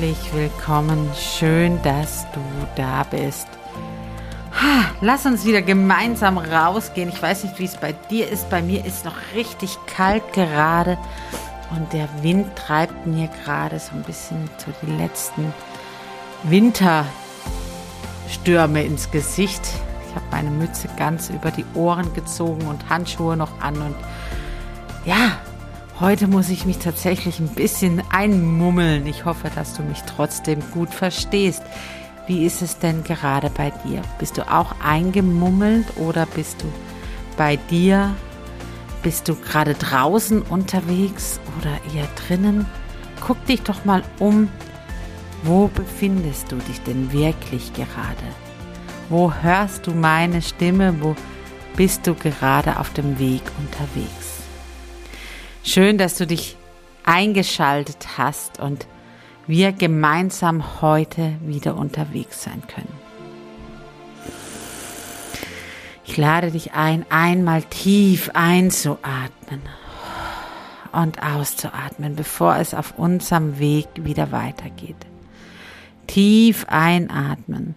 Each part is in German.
Herzlich willkommen. Schön, dass du da bist. Lass uns wieder gemeinsam rausgehen. Ich weiß nicht, wie es bei dir ist. Bei mir ist noch richtig kalt gerade und der Wind treibt mir gerade so ein bisschen so die letzten Winterstürme ins Gesicht. Ich habe meine Mütze ganz über die Ohren gezogen und Handschuhe noch an und ja, Heute muss ich mich tatsächlich ein bisschen einmummeln. Ich hoffe, dass du mich trotzdem gut verstehst. Wie ist es denn gerade bei dir? Bist du auch eingemummelt oder bist du bei dir? Bist du gerade draußen unterwegs oder eher drinnen? Guck dich doch mal um. Wo befindest du dich denn wirklich gerade? Wo hörst du meine Stimme? Wo bist du gerade auf dem Weg unterwegs? Schön, dass du dich eingeschaltet hast und wir gemeinsam heute wieder unterwegs sein können. Ich lade dich ein, einmal tief einzuatmen und auszuatmen, bevor es auf unserem Weg wieder weitergeht. Tief einatmen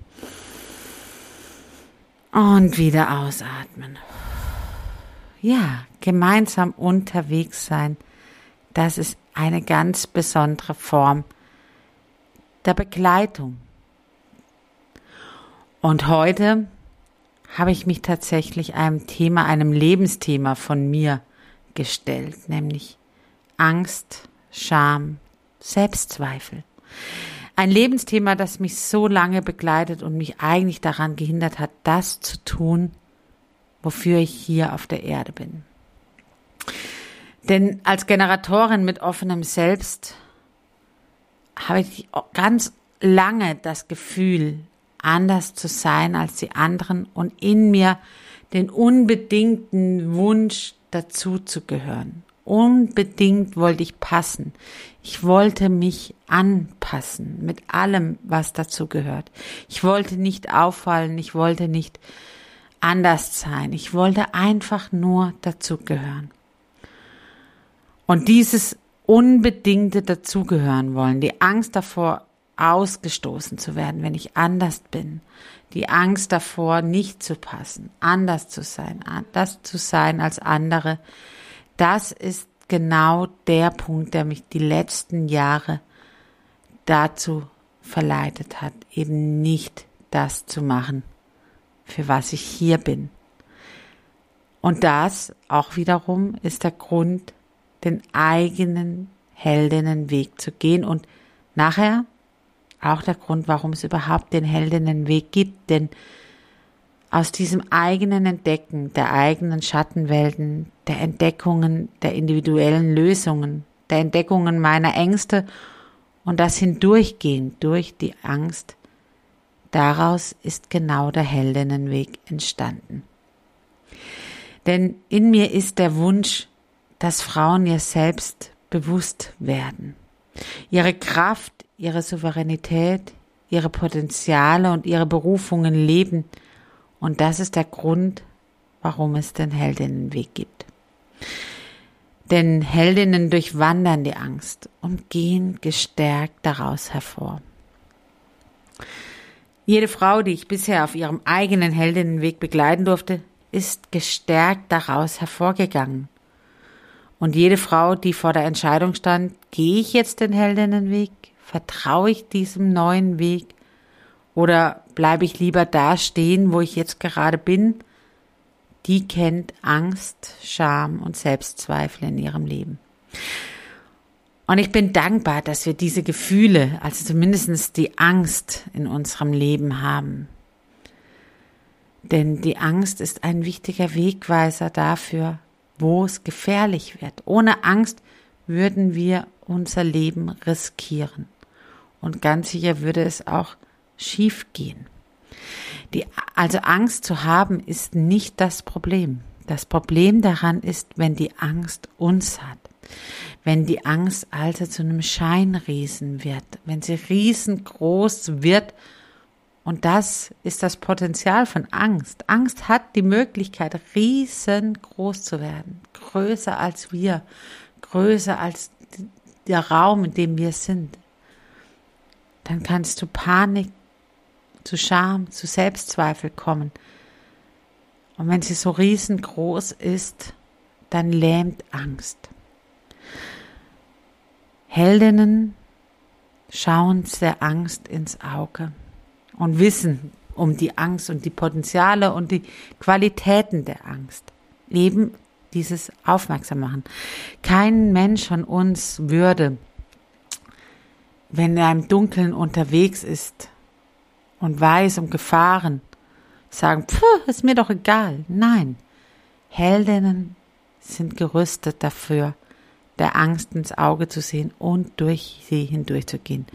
und wieder ausatmen ja, gemeinsam unterwegs sein, das ist eine ganz besondere Form der Begleitung. Und heute habe ich mich tatsächlich einem Thema, einem Lebensthema von mir gestellt, nämlich Angst, Scham, Selbstzweifel. Ein Lebensthema, das mich so lange begleitet und mich eigentlich daran gehindert hat, das zu tun, wofür ich hier auf der Erde bin. Denn als Generatorin mit offenem Selbst habe ich ganz lange das Gefühl, anders zu sein als die anderen und in mir den unbedingten Wunsch dazu zu gehören. Unbedingt wollte ich passen. Ich wollte mich anpassen mit allem, was dazu gehört. Ich wollte nicht auffallen, ich wollte nicht anders sein. Ich wollte einfach nur dazugehören. Und dieses unbedingte Dazugehören wollen, die Angst davor, ausgestoßen zu werden, wenn ich anders bin, die Angst davor, nicht zu passen, anders zu sein, anders zu sein als andere, das ist genau der Punkt, der mich die letzten Jahre dazu verleitet hat, eben nicht das zu machen, für was ich hier bin. Und das auch wiederum ist der Grund, den eigenen Heldinnenweg zu gehen und nachher auch der Grund, warum es überhaupt den Heldinnenweg gibt, denn aus diesem eigenen Entdecken der eigenen Schattenwelten, der Entdeckungen der individuellen Lösungen, der Entdeckungen meiner Ängste und das Hindurchgehen durch die Angst Daraus ist genau der Heldinnenweg entstanden. Denn in mir ist der Wunsch, dass Frauen ihr selbst bewusst werden, ihre Kraft, ihre Souveränität, ihre Potenziale und ihre Berufungen leben. Und das ist der Grund, warum es den Heldinnenweg gibt. Denn Heldinnen durchwandern die Angst und gehen gestärkt daraus hervor. Jede Frau, die ich bisher auf ihrem eigenen Heldinnenweg begleiten durfte, ist gestärkt daraus hervorgegangen. Und jede Frau, die vor der Entscheidung stand, gehe ich jetzt den Heldinnenweg? Vertraue ich diesem neuen Weg? Oder bleibe ich lieber da stehen, wo ich jetzt gerade bin? Die kennt Angst, Scham und Selbstzweifel in ihrem Leben. Und ich bin dankbar, dass wir diese Gefühle, also zumindest die Angst in unserem Leben haben. Denn die Angst ist ein wichtiger Wegweiser dafür, wo es gefährlich wird. Ohne Angst würden wir unser Leben riskieren. Und ganz sicher würde es auch schief gehen. Die, also Angst zu haben ist nicht das Problem. Das Problem daran ist, wenn die Angst uns hat. Wenn die Angst also zu einem Scheinriesen wird, wenn sie riesengroß wird und das ist das Potenzial von Angst. Angst hat die Möglichkeit, riesengroß zu werden, größer als wir, größer als der Raum, in dem wir sind. Dann kannst du Panik, zu Scham, zu Selbstzweifel kommen. Und wenn sie so riesengroß ist, dann lähmt Angst. Heldinnen schauen der Angst ins Auge und wissen um die Angst und die Potenziale und die Qualitäten der Angst. Eben dieses Aufmerksam machen. Kein Mensch von uns würde, wenn er im Dunkeln unterwegs ist und weiß um Gefahren, sagen, pfuh, ist mir doch egal. Nein, Heldinnen sind gerüstet dafür, der Angst ins Auge zu sehen und durch sie hindurchzugehen.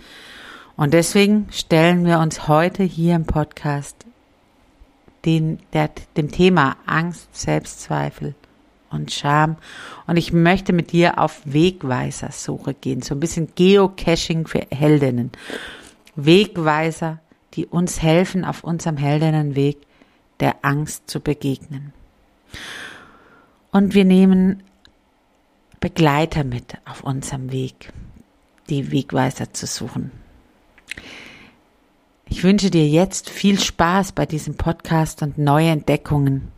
Und deswegen stellen wir uns heute hier im Podcast den, der, dem Thema Angst, Selbstzweifel und Scham. Und ich möchte mit dir auf Wegweisersuche gehen, so ein bisschen Geocaching für Heldinnen. Wegweiser, die uns helfen, auf unserem Heldinnenweg der Angst zu begegnen. Und wir nehmen Begleiter mit auf unserem Weg, die Wegweiser zu suchen. Ich wünsche dir jetzt viel Spaß bei diesem Podcast und neue Entdeckungen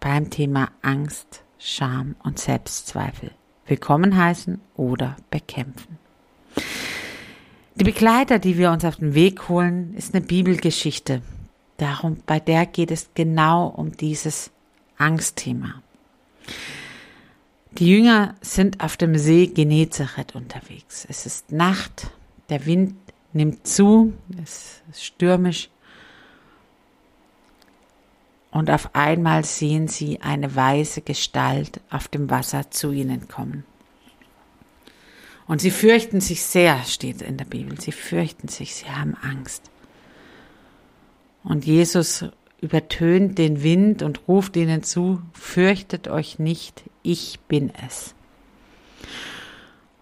beim Thema Angst, Scham und Selbstzweifel. Willkommen heißen oder bekämpfen. Die Begleiter, die wir uns auf den Weg holen, ist eine Bibelgeschichte. Darum, bei der geht es genau um dieses Angstthema. Die Jünger sind auf dem See Genezareth unterwegs. Es ist Nacht, der Wind nimmt zu, es ist stürmisch. Und auf einmal sehen sie eine weiße Gestalt auf dem Wasser zu ihnen kommen. Und sie fürchten sich sehr, steht in der Bibel. Sie fürchten sich, sie haben Angst. Und Jesus übertönt den Wind und ruft ihnen zu, fürchtet euch nicht, ich bin es.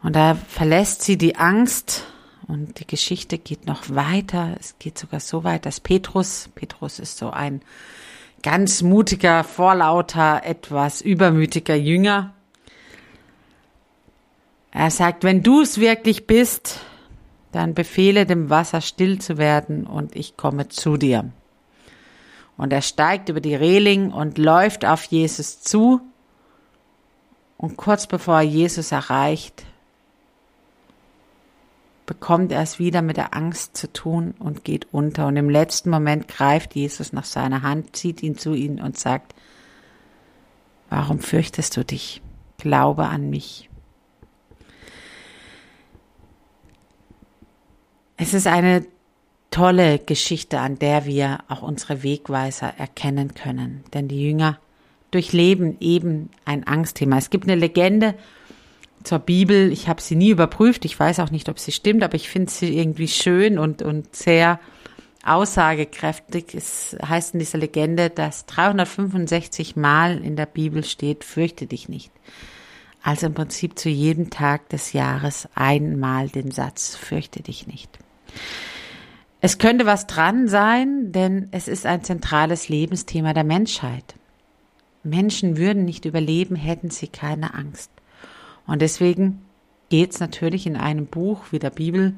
Und da verlässt sie die Angst und die Geschichte geht noch weiter. Es geht sogar so weit, dass Petrus, Petrus ist so ein ganz mutiger, vorlauter, etwas übermütiger Jünger. Er sagt, wenn du es wirklich bist, dann befehle dem Wasser still zu werden und ich komme zu dir. Und er steigt über die Reling und läuft auf Jesus zu. Und kurz bevor er Jesus erreicht, bekommt er es wieder mit der Angst zu tun und geht unter. Und im letzten Moment greift Jesus nach seiner Hand, zieht ihn zu ihm und sagt, warum fürchtest du dich? Glaube an mich. Es ist eine tolle Geschichte, an der wir auch unsere Wegweiser erkennen können. Denn die Jünger durchleben eben ein Angstthema. Es gibt eine Legende zur Bibel. Ich habe sie nie überprüft. Ich weiß auch nicht, ob sie stimmt, aber ich finde sie irgendwie schön und, und sehr aussagekräftig. Es heißt in dieser Legende, dass 365 Mal in der Bibel steht, fürchte dich nicht. Also im Prinzip zu jedem Tag des Jahres einmal den Satz, fürchte dich nicht. Es könnte was dran sein, denn es ist ein zentrales Lebensthema der Menschheit. Menschen würden nicht überleben, hätten sie keine Angst. Und deswegen geht es natürlich in einem Buch wie der Bibel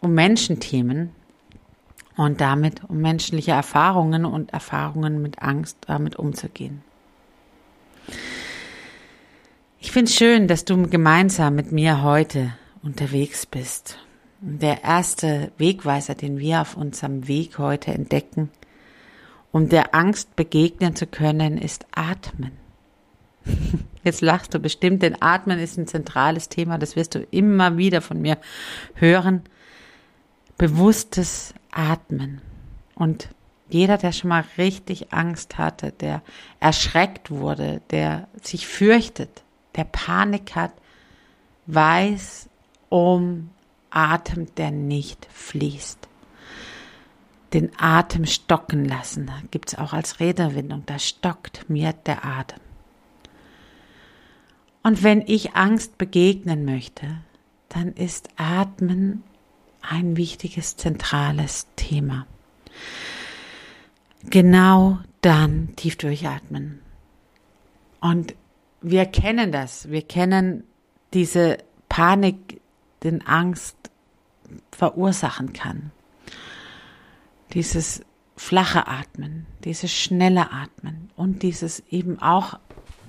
um Menschenthemen und damit um menschliche Erfahrungen und Erfahrungen mit Angst damit umzugehen. Ich finde es schön, dass du gemeinsam mit mir heute unterwegs bist. Der erste Wegweiser, den wir auf unserem Weg heute entdecken, um der Angst begegnen zu können, ist Atmen. Jetzt lachst du bestimmt, denn Atmen ist ein zentrales Thema, das wirst du immer wieder von mir hören. Bewusstes Atmen. Und jeder, der schon mal richtig Angst hatte, der erschreckt wurde, der sich fürchtet, der Panik hat, weiß um Atem, der nicht fließt. Den Atem stocken lassen, gibt es auch als Redewendung, da stockt mir der Atem. Und wenn ich Angst begegnen möchte, dann ist Atmen ein wichtiges, zentrales Thema. Genau dann tief durchatmen. Und wir kennen das. Wir kennen diese Panik, den Angst verursachen kann. Dieses flache Atmen, dieses schnelle Atmen und dieses eben auch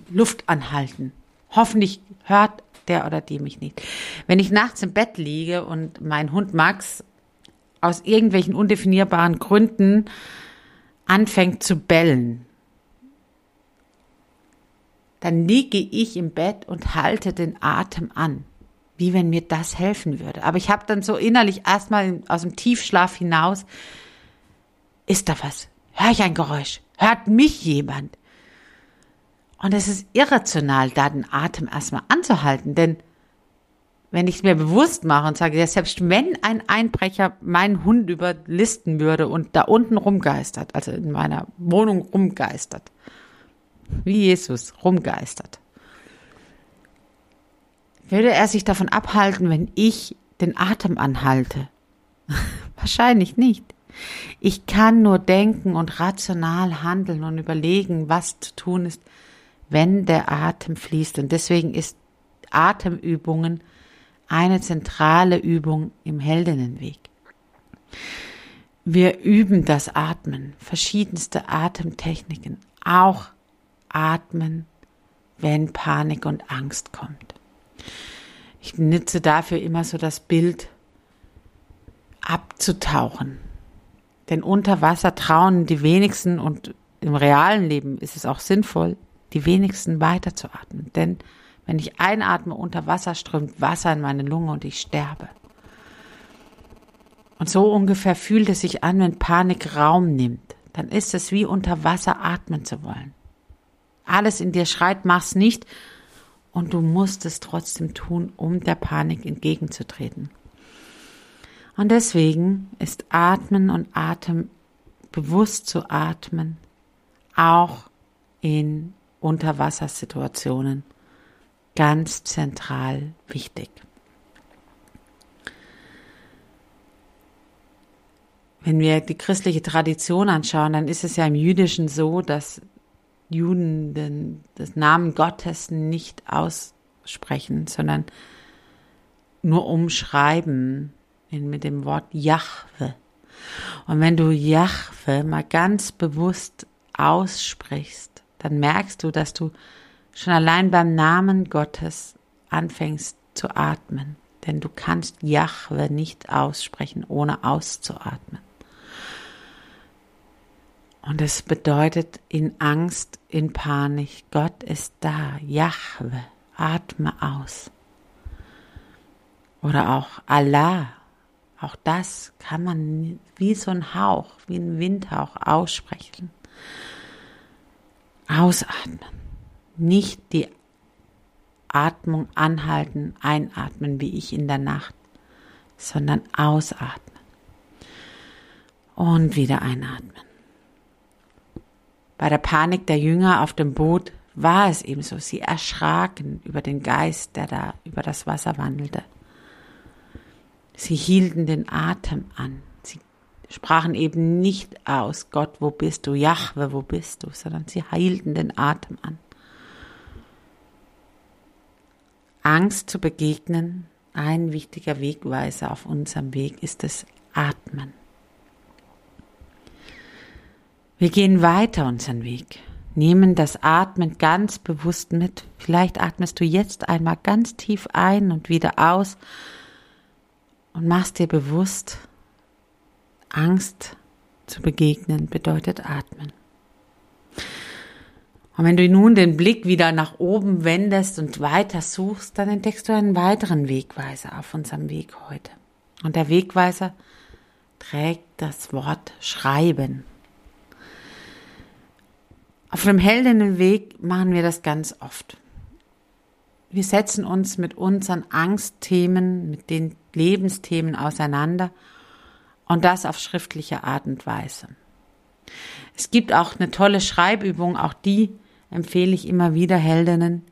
Luft anhalten. Hoffentlich hört der oder die mich nicht. Wenn ich nachts im Bett liege und mein Hund Max aus irgendwelchen undefinierbaren Gründen anfängt zu bellen, dann liege ich im Bett und halte den Atem an, wie wenn mir das helfen würde. Aber ich habe dann so innerlich erstmal aus dem Tiefschlaf hinaus, ist da was? Hör ich ein Geräusch? Hört mich jemand? Und es ist irrational, da den Atem erstmal anzuhalten, denn wenn ich es mir bewusst mache und sage, selbst wenn ein Einbrecher meinen Hund überlisten würde und da unten rumgeistert, also in meiner Wohnung rumgeistert, wie Jesus rumgeistert, würde er sich davon abhalten, wenn ich den Atem anhalte? Wahrscheinlich nicht. Ich kann nur denken und rational handeln und überlegen, was zu tun ist, wenn der Atem fließt. Und deswegen ist Atemübungen eine zentrale Übung im Heldinnenweg. Wir üben das Atmen, verschiedenste Atemtechniken, auch Atmen, wenn Panik und Angst kommt. Ich nutze dafür immer so das Bild abzutauchen. Denn unter Wasser trauen die wenigsten und im realen Leben ist es auch sinnvoll, die wenigsten weiterzuatmen. Denn wenn ich einatme unter Wasser, strömt Wasser in meine Lunge und ich sterbe. Und so ungefähr fühlt es sich an, wenn Panik Raum nimmt. Dann ist es wie unter Wasser atmen zu wollen. Alles in dir schreit, mach's nicht. Und du musst es trotzdem tun, um der Panik entgegenzutreten. Und deswegen ist Atmen und Atem bewusst zu atmen auch in Unterwassersituationen ganz zentral wichtig. Wenn wir die christliche Tradition anschauen, dann ist es ja im Jüdischen so, dass Juden den, den Namen Gottes nicht aussprechen, sondern nur umschreiben mit dem Wort Jahwe. Und wenn du Jahwe mal ganz bewusst aussprichst, dann merkst du, dass du schon allein beim Namen Gottes anfängst zu atmen. Denn du kannst Jahwe nicht aussprechen, ohne auszuatmen. Und es bedeutet in Angst, in Panik, Gott ist da, Jahwe, atme aus. Oder auch Allah, auch das kann man wie so ein Hauch, wie ein Windhauch aussprechen. Ausatmen. Nicht die Atmung anhalten, einatmen wie ich in der Nacht, sondern ausatmen. Und wieder einatmen. Bei der Panik der Jünger auf dem Boot war es ebenso. Sie erschraken über den Geist, der da über das Wasser wandelte. Sie hielten den Atem an. Sie sprachen eben nicht aus, Gott, wo bist du? Jahwe, wo bist du? Sondern sie hielten den Atem an. Angst zu begegnen, ein wichtiger Wegweiser auf unserem Weg ist das Atmen. Wir gehen weiter unseren Weg. nehmen das Atmen ganz bewusst mit. Vielleicht atmest du jetzt einmal ganz tief ein und wieder aus und machst dir bewusst, Angst zu begegnen bedeutet atmen. Und wenn du nun den Blick wieder nach oben wendest und weiter suchst, dann entdeckst du einen weiteren Wegweiser auf unserem Weg heute. Und der Wegweiser trägt das Wort Schreiben. Auf dem Heldinnenweg machen wir das ganz oft. Wir setzen uns mit unseren Angstthemen, mit den Lebensthemen auseinander und das auf schriftliche Art und Weise. Es gibt auch eine tolle Schreibübung, auch die empfehle ich immer wieder Heldinnen.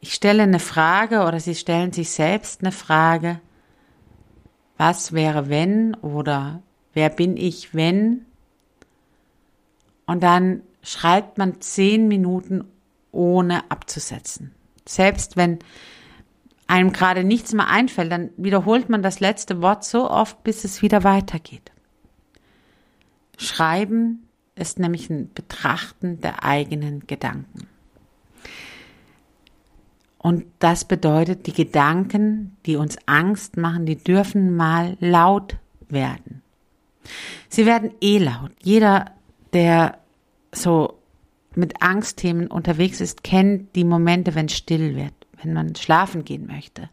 Ich stelle eine Frage oder sie stellen sich selbst eine Frage. Was wäre wenn oder wer bin ich wenn? Und dann schreibt man zehn Minuten ohne abzusetzen. Selbst wenn einem gerade nichts mehr einfällt, dann wiederholt man das letzte Wort so oft, bis es wieder weitergeht. Schreiben ist nämlich ein Betrachten der eigenen Gedanken. Und das bedeutet, die Gedanken, die uns Angst machen, die dürfen mal laut werden. Sie werden eh laut. Jeder, der so mit Angstthemen unterwegs ist, kennt die Momente, wenn still wird, wenn man schlafen gehen möchte,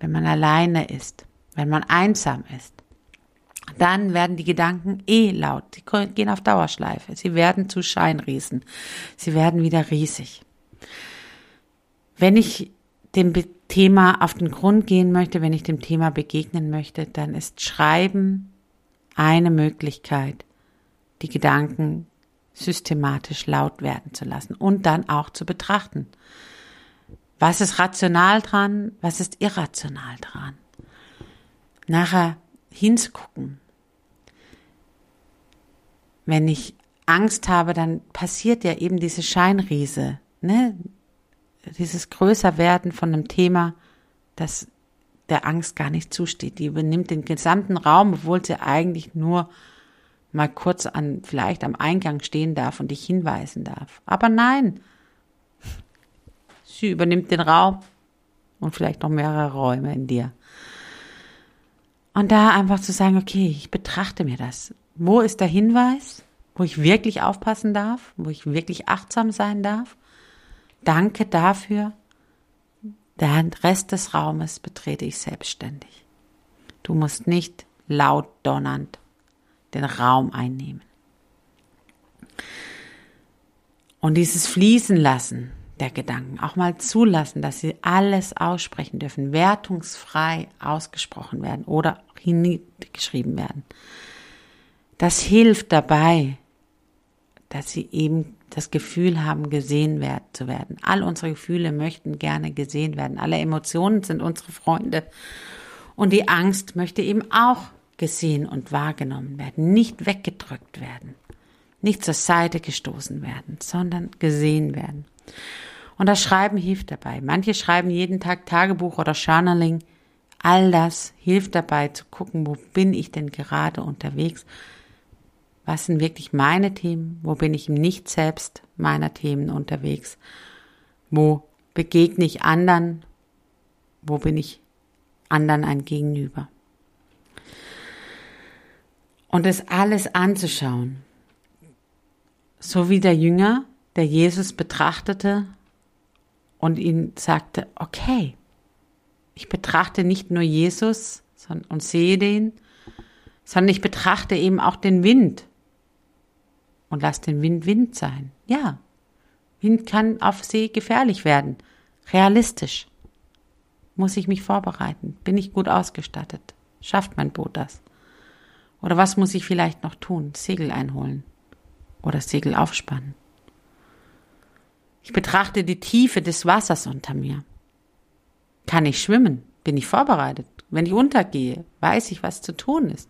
wenn man alleine ist, wenn man einsam ist dann werden die Gedanken eh laut. Sie gehen auf Dauerschleife. Sie werden zu Scheinriesen. Sie werden wieder riesig. Wenn ich dem Thema auf den Grund gehen möchte, wenn ich dem Thema begegnen möchte, dann ist Schreiben eine Möglichkeit, die Gedanken systematisch laut werden zu lassen und dann auch zu betrachten. Was ist rational dran? Was ist irrational dran? Nachher hinzugucken. Wenn ich Angst habe, dann passiert ja eben diese Scheinriese, ne? Dieses Größerwerden von einem Thema, das der Angst gar nicht zusteht. Die übernimmt den gesamten Raum, obwohl sie eigentlich nur mal kurz an, vielleicht am Eingang stehen darf und dich hinweisen darf. Aber nein, sie übernimmt den Raum und vielleicht noch mehrere Räume in dir. Und da einfach zu sagen, okay, ich betrachte mir das. Wo ist der Hinweis, wo ich wirklich aufpassen darf, wo ich wirklich achtsam sein darf? Danke dafür. Den Rest des Raumes betrete ich selbstständig. Du musst nicht laut donnernd den Raum einnehmen. Und dieses Fließen lassen, der Gedanken. Auch mal zulassen, dass sie alles aussprechen dürfen, wertungsfrei ausgesprochen werden oder hingeschrieben werden. Das hilft dabei, dass sie eben das Gefühl haben, gesehen werden zu werden. All unsere Gefühle möchten gerne gesehen werden. Alle Emotionen sind unsere Freunde. Und die Angst möchte eben auch gesehen und wahrgenommen werden, nicht weggedrückt werden, nicht zur Seite gestoßen werden, sondern gesehen werden. Und das Schreiben hilft dabei. Manche schreiben jeden Tag Tagebuch oder Journaling. All das hilft dabei zu gucken, wo bin ich denn gerade unterwegs? Was sind wirklich meine Themen? Wo bin ich im Nicht-Selbst meiner Themen unterwegs? Wo begegne ich anderen? Wo bin ich anderen ein Gegenüber? Und es alles anzuschauen. So wie der Jünger der Jesus betrachtete und ihn sagte, okay, ich betrachte nicht nur Jesus und sehe den, sondern ich betrachte eben auch den Wind und lass den Wind Wind sein. Ja, Wind kann auf See gefährlich werden, realistisch. Muss ich mich vorbereiten? Bin ich gut ausgestattet? Schafft mein Boot das? Oder was muss ich vielleicht noch tun? Segel einholen oder Segel aufspannen. Ich betrachte die Tiefe des Wassers unter mir. Kann ich schwimmen? Bin ich vorbereitet? Wenn ich untergehe, weiß ich, was zu tun ist.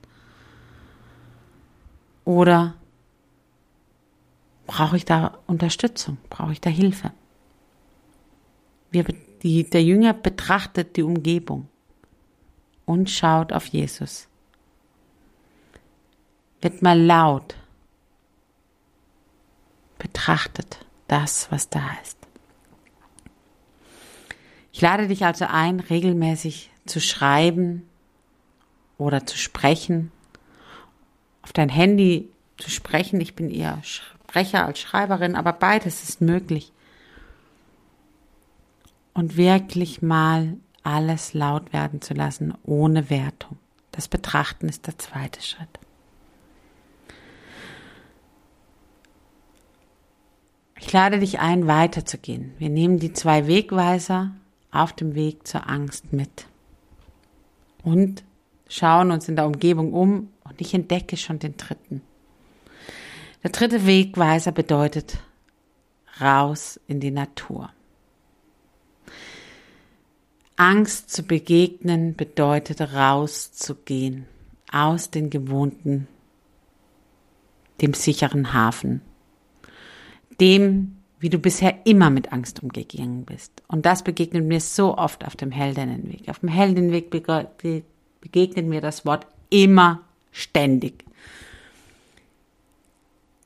Oder brauche ich da Unterstützung? Brauche ich da Hilfe? Wir, die, der Jünger betrachtet die Umgebung und schaut auf Jesus. Wird mal laut betrachtet das, was da ist. Ich lade dich also ein, regelmäßig zu schreiben oder zu sprechen, auf dein Handy zu sprechen. Ich bin eher Sprecher als Schreiberin, aber beides ist möglich. Und wirklich mal alles laut werden zu lassen, ohne Wertung. Das Betrachten ist der zweite Schritt. Ich lade dich ein, weiterzugehen. Wir nehmen die zwei Wegweiser auf dem Weg zur Angst mit und schauen uns in der Umgebung um und ich entdecke schon den dritten. Der dritte Wegweiser bedeutet raus in die Natur. Angst zu begegnen bedeutet rauszugehen aus den gewohnten, dem sicheren Hafen, dem, wie du bisher immer mit Angst umgegangen bist. Und das begegnet mir so oft auf dem Heldinnenweg. Auf dem Heldinnenweg begegnet mir das Wort immer ständig.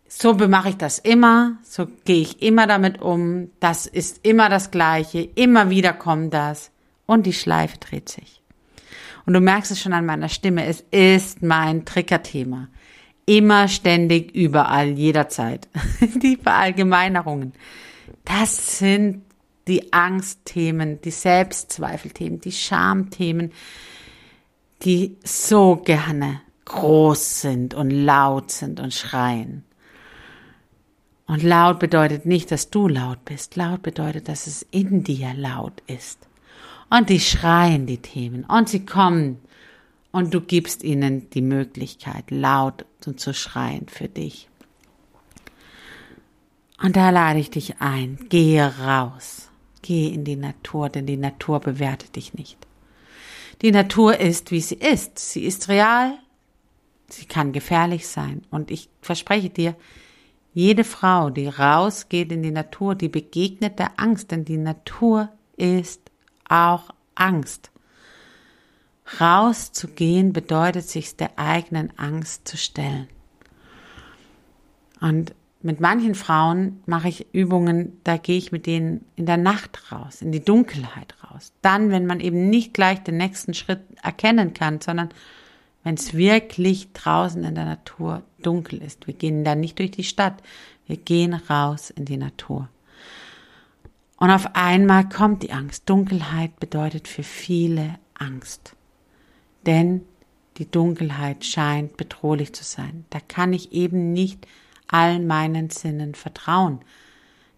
So bemache ich das immer, so gehe ich immer damit um, das ist immer das Gleiche, immer wieder kommt das und die Schleife dreht sich. Und du merkst es schon an meiner Stimme, es ist mein Triggerthema. Immer, ständig, überall, jederzeit. Die Verallgemeinerungen. Das sind die Angstthemen, die Selbstzweifelthemen, die Schamthemen, die so gerne groß sind und laut sind und schreien. Und laut bedeutet nicht, dass du laut bist. Laut bedeutet, dass es in dir laut ist. Und die schreien die Themen und sie kommen und du gibst ihnen die Möglichkeit, laut zu schreien für dich. Und da lade ich dich ein, gehe raus, gehe in die Natur, denn die Natur bewertet dich nicht. Die Natur ist, wie sie ist. Sie ist real, sie kann gefährlich sein. Und ich verspreche dir, jede Frau, die rausgeht in die Natur, die begegnet der Angst, denn die Natur ist auch Angst. Rauszugehen bedeutet, sich der eigenen Angst zu stellen. Und mit manchen Frauen mache ich Übungen, da gehe ich mit denen in der Nacht raus, in die Dunkelheit raus. Dann, wenn man eben nicht gleich den nächsten Schritt erkennen kann, sondern wenn es wirklich draußen in der Natur dunkel ist. Wir gehen dann nicht durch die Stadt, wir gehen raus in die Natur. Und auf einmal kommt die Angst. Dunkelheit bedeutet für viele Angst. Denn die Dunkelheit scheint bedrohlich zu sein. Da kann ich eben nicht all meinen Sinnen vertrauen.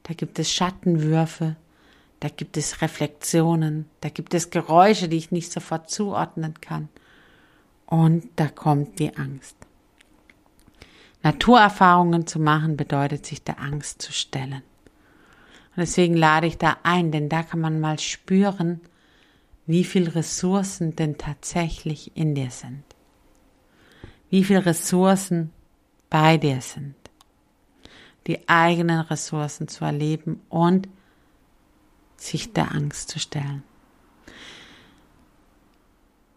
Da gibt es Schattenwürfe, da gibt es Reflexionen, da gibt es Geräusche, die ich nicht sofort zuordnen kann. Und da kommt die Angst. Naturerfahrungen zu machen bedeutet, sich der Angst zu stellen. Und deswegen lade ich da ein, denn da kann man mal spüren, wie viel Ressourcen denn tatsächlich in dir sind. Wie viel Ressourcen bei dir sind. Die eigenen Ressourcen zu erleben und sich der Angst zu stellen.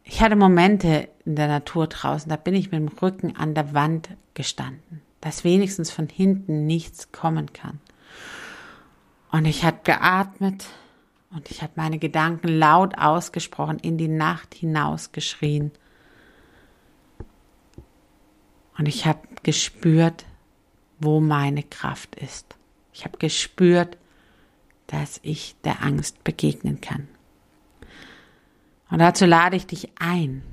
Ich hatte Momente in der Natur draußen, da bin ich mit dem Rücken an der Wand gestanden, dass wenigstens von hinten nichts kommen kann. Und ich habe geatmet und ich habe meine Gedanken laut ausgesprochen, in die Nacht hinausgeschrien. Und ich habe gespürt, wo meine Kraft ist. Ich habe gespürt, dass ich der Angst begegnen kann. Und dazu lade ich dich ein.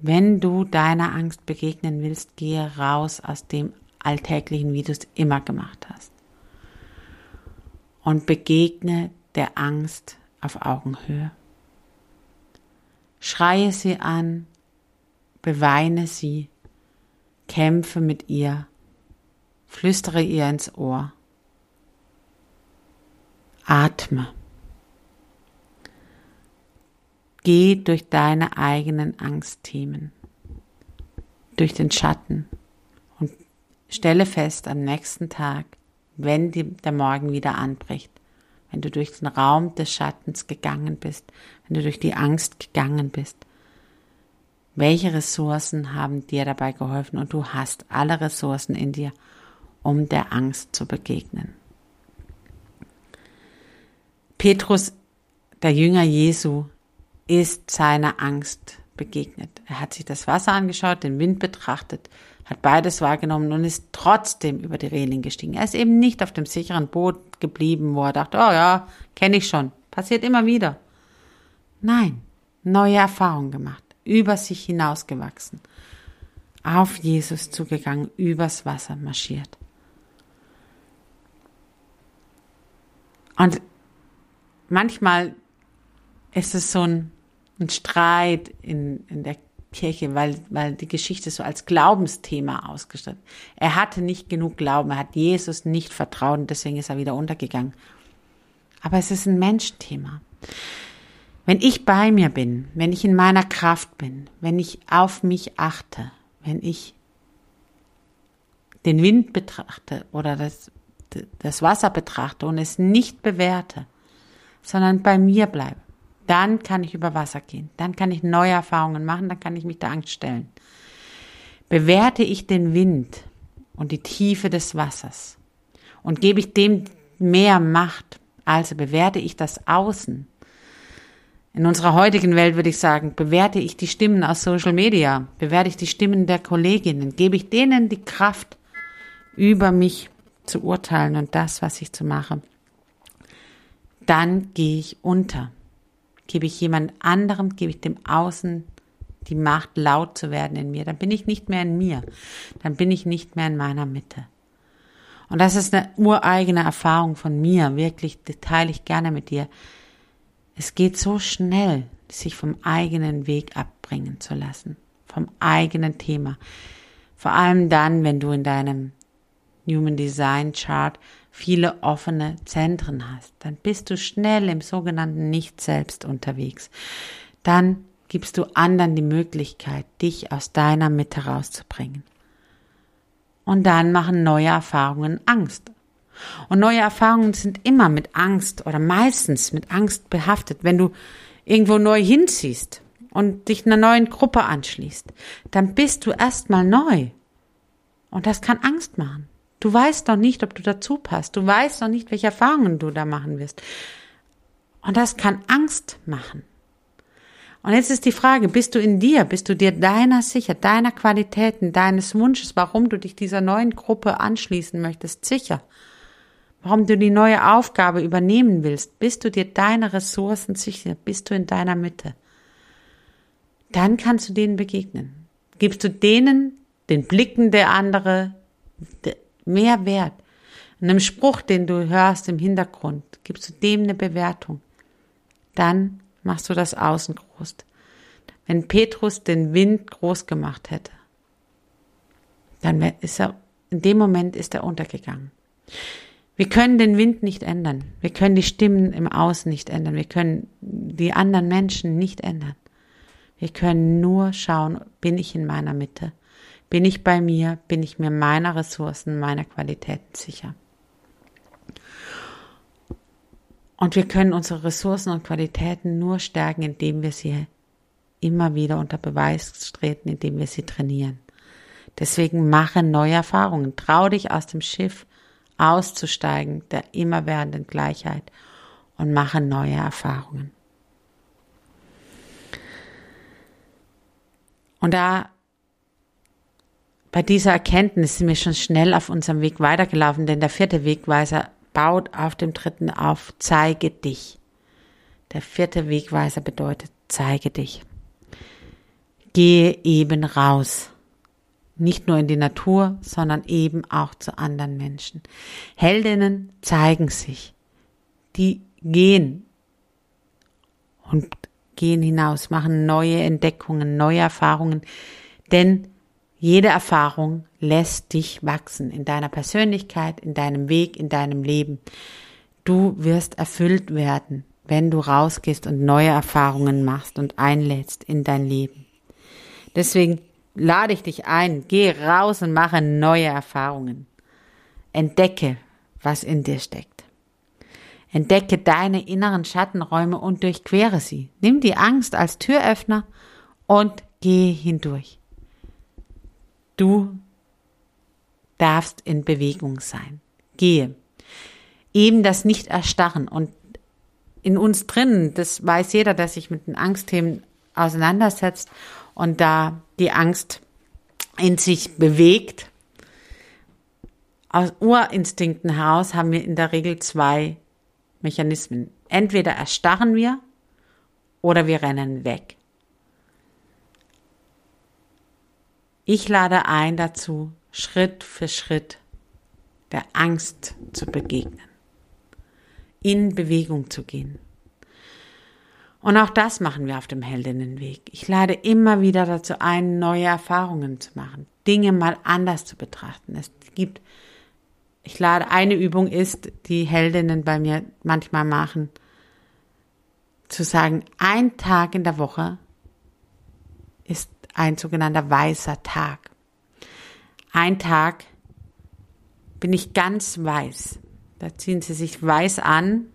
Wenn du deiner Angst begegnen willst, gehe raus aus dem Alltäglichen, wie du es immer gemacht hast und begegne der Angst auf Augenhöhe. Schreie sie an, beweine sie, kämpfe mit ihr, flüstere ihr ins Ohr. Atme. Geh durch deine eigenen Angstthemen, durch den Schatten und stelle fest am nächsten Tag, wenn die, der Morgen wieder anbricht, wenn du durch den Raum des Schattens gegangen bist, wenn du durch die Angst gegangen bist. Welche Ressourcen haben dir dabei geholfen? Und du hast alle Ressourcen in dir, um der Angst zu begegnen. Petrus, der Jünger Jesu, ist seiner Angst begegnet. Er hat sich das Wasser angeschaut, den Wind betrachtet, hat beides wahrgenommen und ist trotzdem über die Reling gestiegen. Er ist eben nicht auf dem sicheren Boot geblieben, wo er dachte, oh ja, kenne ich schon, passiert immer wieder. Nein, neue Erfahrungen gemacht, über sich hinausgewachsen, auf Jesus zugegangen, übers Wasser marschiert. Und manchmal ist es so ein, ein Streit in, in der Kirche, weil, weil die Geschichte so als Glaubensthema ausgestattet. Er hatte nicht genug Glauben, er hat Jesus nicht vertraut und deswegen ist er wieder untergegangen. Aber es ist ein Menschenthema. Wenn ich bei mir bin, wenn ich in meiner Kraft bin, wenn ich auf mich achte, wenn ich den Wind betrachte oder das, das Wasser betrachte und es nicht bewerte, sondern bei mir bleibe, dann kann ich über Wasser gehen. Dann kann ich neue Erfahrungen machen. Dann kann ich mich der Angst stellen. Bewerte ich den Wind und die Tiefe des Wassers und gebe ich dem mehr Macht, also bewerte ich das Außen. In unserer heutigen Welt würde ich sagen, bewerte ich die Stimmen aus Social Media, bewerte ich die Stimmen der Kolleginnen, gebe ich denen die Kraft, über mich zu urteilen und das, was ich zu mache, dann gehe ich unter. Gebe ich jemand anderem, gebe ich dem Außen die Macht, laut zu werden in mir, dann bin ich nicht mehr in mir, dann bin ich nicht mehr in meiner Mitte. Und das ist eine ureigene Erfahrung von mir, wirklich, das teile ich gerne mit dir. Es geht so schnell, sich vom eigenen Weg abbringen zu lassen, vom eigenen Thema. Vor allem dann, wenn du in deinem Human Design Chart viele offene Zentren hast, dann bist du schnell im sogenannten Nicht-Selbst unterwegs. Dann gibst du anderen die Möglichkeit, dich aus deiner Mitte rauszubringen. Und dann machen neue Erfahrungen Angst. Und neue Erfahrungen sind immer mit Angst oder meistens mit Angst behaftet. Wenn du irgendwo neu hinziehst und dich einer neuen Gruppe anschließt, dann bist du erstmal neu. Und das kann Angst machen. Du weißt noch nicht, ob du dazu passt. Du weißt noch nicht, welche Erfahrungen du da machen wirst. Und das kann Angst machen. Und jetzt ist die Frage, bist du in dir, bist du dir deiner sicher, deiner Qualitäten, deines Wunsches, warum du dich dieser neuen Gruppe anschließen möchtest, sicher? Warum du die neue Aufgabe übernehmen willst, bist du dir deiner Ressourcen sicher, bist du in deiner Mitte? Dann kannst du denen begegnen. Gibst du denen den Blicken der andere, mehr Wert. einem Spruch, den du hörst im Hintergrund, gibst du dem eine Bewertung. Dann machst du das Außen groß. Wenn Petrus den Wind groß gemacht hätte, dann ist er, in dem Moment ist er untergegangen. Wir können den Wind nicht ändern. Wir können die Stimmen im Außen nicht ändern. Wir können die anderen Menschen nicht ändern. Wir können nur schauen, bin ich in meiner Mitte? Bin ich bei mir? Bin ich mir meiner Ressourcen, meiner Qualitäten sicher? Und wir können unsere Ressourcen und Qualitäten nur stärken, indem wir sie immer wieder unter Beweis treten, indem wir sie trainieren. Deswegen mache neue Erfahrungen. Trau dich aus dem Schiff auszusteigen der immerwährenden Gleichheit und mache neue Erfahrungen. Und da bei dieser Erkenntnis sind wir schon schnell auf unserem Weg weitergelaufen, denn der vierte Wegweiser baut auf dem dritten auf, zeige dich. Der vierte Wegweiser bedeutet, zeige dich. Gehe eben raus. Nicht nur in die Natur, sondern eben auch zu anderen Menschen. Heldinnen zeigen sich. Die gehen und gehen hinaus, machen neue Entdeckungen, neue Erfahrungen, denn jede Erfahrung lässt dich wachsen in deiner Persönlichkeit, in deinem Weg, in deinem Leben. Du wirst erfüllt werden, wenn du rausgehst und neue Erfahrungen machst und einlädst in dein Leben. Deswegen lade ich dich ein, geh raus und mache neue Erfahrungen. Entdecke, was in dir steckt. Entdecke deine inneren Schattenräume und durchquere sie. Nimm die Angst als Türöffner und geh hindurch. Du darfst in Bewegung sein. Gehe. Eben das Nicht-Erstarren und in uns drin, das weiß jeder, der sich mit den Angstthemen auseinandersetzt und da die Angst in sich bewegt. Aus Urinstinkten heraus haben wir in der Regel zwei Mechanismen. Entweder erstarren wir oder wir rennen weg. Ich lade ein dazu, Schritt für Schritt der Angst zu begegnen, in Bewegung zu gehen. Und auch das machen wir auf dem Heldinnenweg. Ich lade immer wieder dazu ein, neue Erfahrungen zu machen, Dinge mal anders zu betrachten. Es gibt, ich lade, eine Übung ist, die Heldinnen bei mir manchmal machen, zu sagen, ein Tag in der Woche ist ein sogenannter weißer Tag. Ein Tag bin ich ganz weiß. Da ziehen sie sich weiß an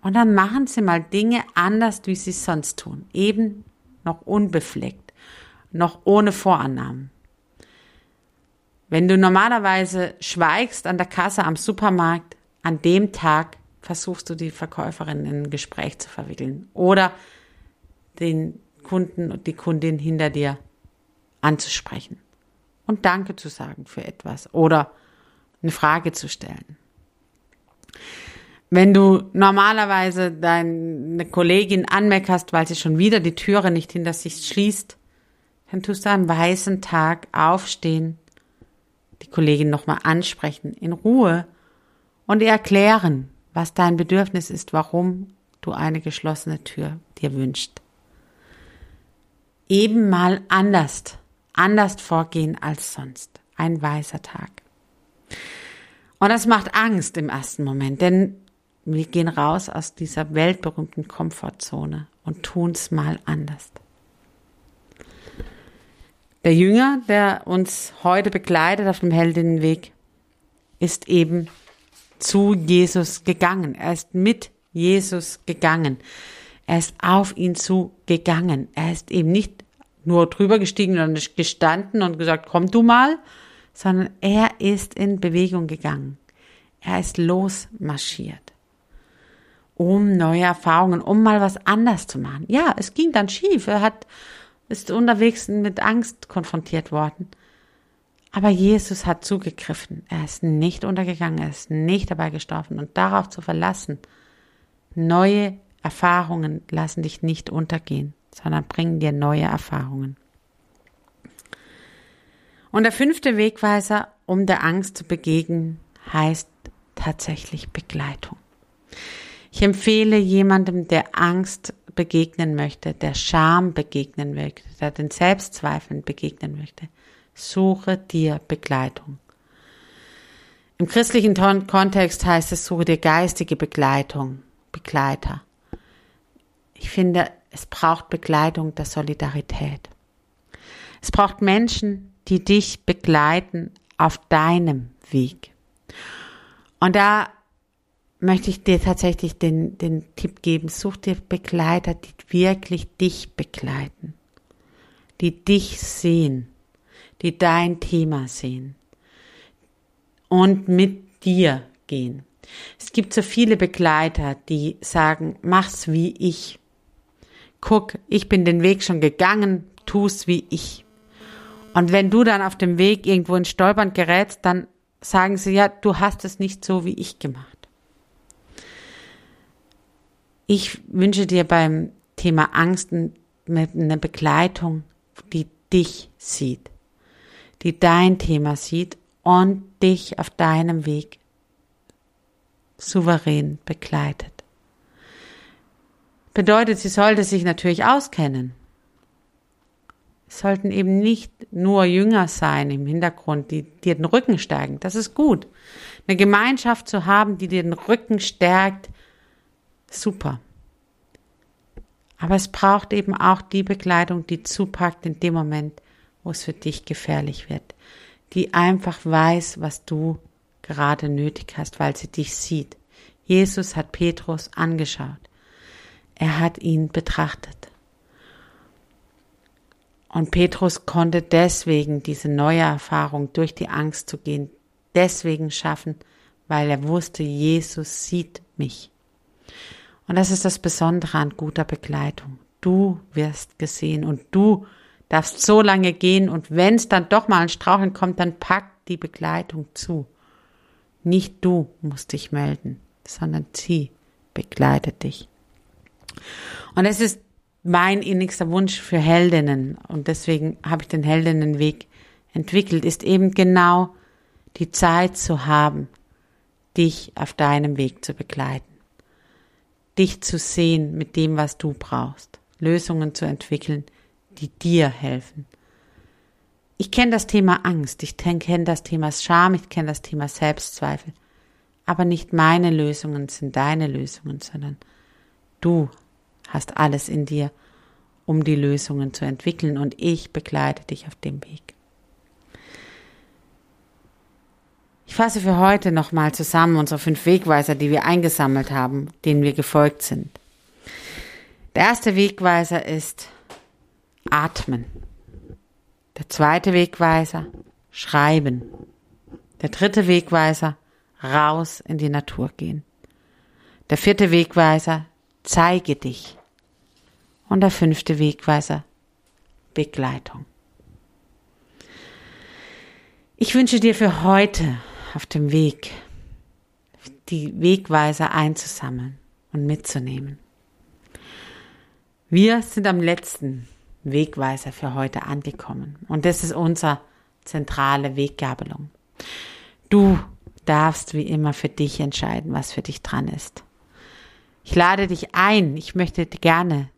und dann machen sie mal Dinge anders, wie sie es sonst tun. Eben noch unbefleckt, noch ohne Vorannahmen. Wenn du normalerweise schweigst an der Kasse am Supermarkt, an dem Tag versuchst du die Verkäuferin in ein Gespräch zu verwickeln oder den Kunden und die Kundin hinter dir anzusprechen und Danke zu sagen für etwas oder eine Frage zu stellen. Wenn du normalerweise deine Kollegin anmeckerst, weil sie schon wieder die Türe nicht hinter sich schließt, dann tust du am weißen Tag aufstehen, die Kollegin nochmal ansprechen, in Ruhe und ihr erklären, was dein Bedürfnis ist, warum du eine geschlossene Tür dir wünschst. Eben mal anders, anders vorgehen als sonst. Ein weißer Tag. Und das macht Angst im ersten Moment, denn wir gehen raus aus dieser weltberühmten Komfortzone und tun's mal anders. Der Jünger, der uns heute begleitet auf dem Heldinnenweg, ist eben zu Jesus gegangen. Er ist mit Jesus gegangen. Er ist auf ihn zu gegangen. Er ist eben nicht nur drüber gestiegen und gestanden und gesagt, komm du mal, sondern er ist in Bewegung gegangen. Er ist losmarschiert, um neue Erfahrungen, um mal was anders zu machen. Ja, es ging dann schief. Er hat, ist unterwegs mit Angst konfrontiert worden. Aber Jesus hat zugegriffen. Er ist nicht untergegangen, er ist nicht dabei gestorben. Und darauf zu verlassen, neue Erfahrungen lassen dich nicht untergehen, sondern bringen dir neue Erfahrungen. Und der fünfte Wegweiser, um der Angst zu begegnen, heißt tatsächlich Begleitung. Ich empfehle jemandem, der Angst begegnen möchte, der Scham begegnen möchte, der den Selbstzweifeln begegnen möchte, suche dir Begleitung. Im christlichen Kontext heißt es, suche dir geistige Begleitung, Begleiter. Ich finde, es braucht Begleitung der Solidarität. Es braucht Menschen, die dich begleiten auf deinem Weg. Und da möchte ich dir tatsächlich den, den Tipp geben, such dir Begleiter, die wirklich dich begleiten, die dich sehen, die dein Thema sehen und mit dir gehen. Es gibt so viele Begleiter, die sagen, mach's wie ich. Guck, ich bin den Weg schon gegangen, tu's wie ich. Und wenn du dann auf dem Weg irgendwo in Stolpern gerätst, dann sagen sie, ja, du hast es nicht so wie ich gemacht. Ich wünsche dir beim Thema Angst eine Begleitung, die dich sieht die dein Thema sieht und dich auf deinem Weg souverän begleitet. Bedeutet, sie sollte sich natürlich auskennen. Es sollten eben nicht nur Jünger sein im Hintergrund, die dir den Rücken stärken. Das ist gut. Eine Gemeinschaft zu haben, die dir den Rücken stärkt, super. Aber es braucht eben auch die Begleitung, die zupackt in dem Moment, wo es für dich gefährlich wird, die einfach weiß, was du gerade nötig hast, weil sie dich sieht. Jesus hat Petrus angeschaut. Er hat ihn betrachtet. Und Petrus konnte deswegen diese neue Erfahrung durch die Angst zu gehen, deswegen schaffen, weil er wusste, Jesus sieht mich. Und das ist das Besondere an guter Begleitung. Du wirst gesehen und du darfst so lange gehen und wenn es dann doch mal ein Straucheln kommt, dann pack die Begleitung zu. Nicht du musst dich melden, sondern sie begleitet dich. Und es ist mein innigster Wunsch für Heldinnen. Und deswegen habe ich den Heldinnenweg entwickelt, ist eben genau die Zeit zu haben, dich auf deinem Weg zu begleiten, dich zu sehen mit dem, was du brauchst, Lösungen zu entwickeln, die dir helfen. Ich kenne das Thema Angst, ich kenne das Thema Scham, ich kenne das Thema Selbstzweifel, aber nicht meine Lösungen sind deine Lösungen, sondern du hast alles in dir, um die Lösungen zu entwickeln und ich begleite dich auf dem Weg. Ich fasse für heute nochmal zusammen unsere fünf Wegweiser, die wir eingesammelt haben, denen wir gefolgt sind. Der erste Wegweiser ist Atmen. Der zweite Wegweiser Schreiben. Der dritte Wegweiser raus in die Natur gehen. Der vierte Wegweiser zeige dich. Und der fünfte Wegweiser Begleitung. Ich wünsche dir für heute auf dem Weg die Wegweiser einzusammeln und mitzunehmen. Wir sind am letzten Wegweiser für heute angekommen und das ist unsere zentrale Weggabelung. Du darfst wie immer für dich entscheiden, was für dich dran ist. Ich lade dich ein, ich möchte gerne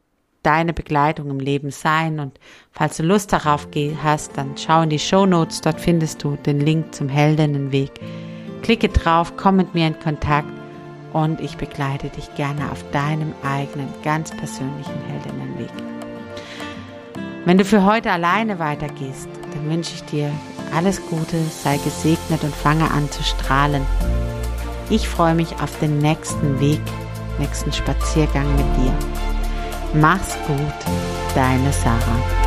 deine Begleitung im Leben sein und falls du Lust darauf hast, dann schau in die Show Notes, dort findest du den Link zum Heldinnenweg. Klicke drauf, komm mit mir in Kontakt und ich begleite dich gerne auf deinem eigenen, ganz persönlichen Heldinnenweg. Wenn du für heute alleine weitergehst, dann wünsche ich dir alles Gute, sei gesegnet und fange an zu strahlen. Ich freue mich auf den nächsten Weg, nächsten Spaziergang mit dir. Mach's gut, deine Sarah.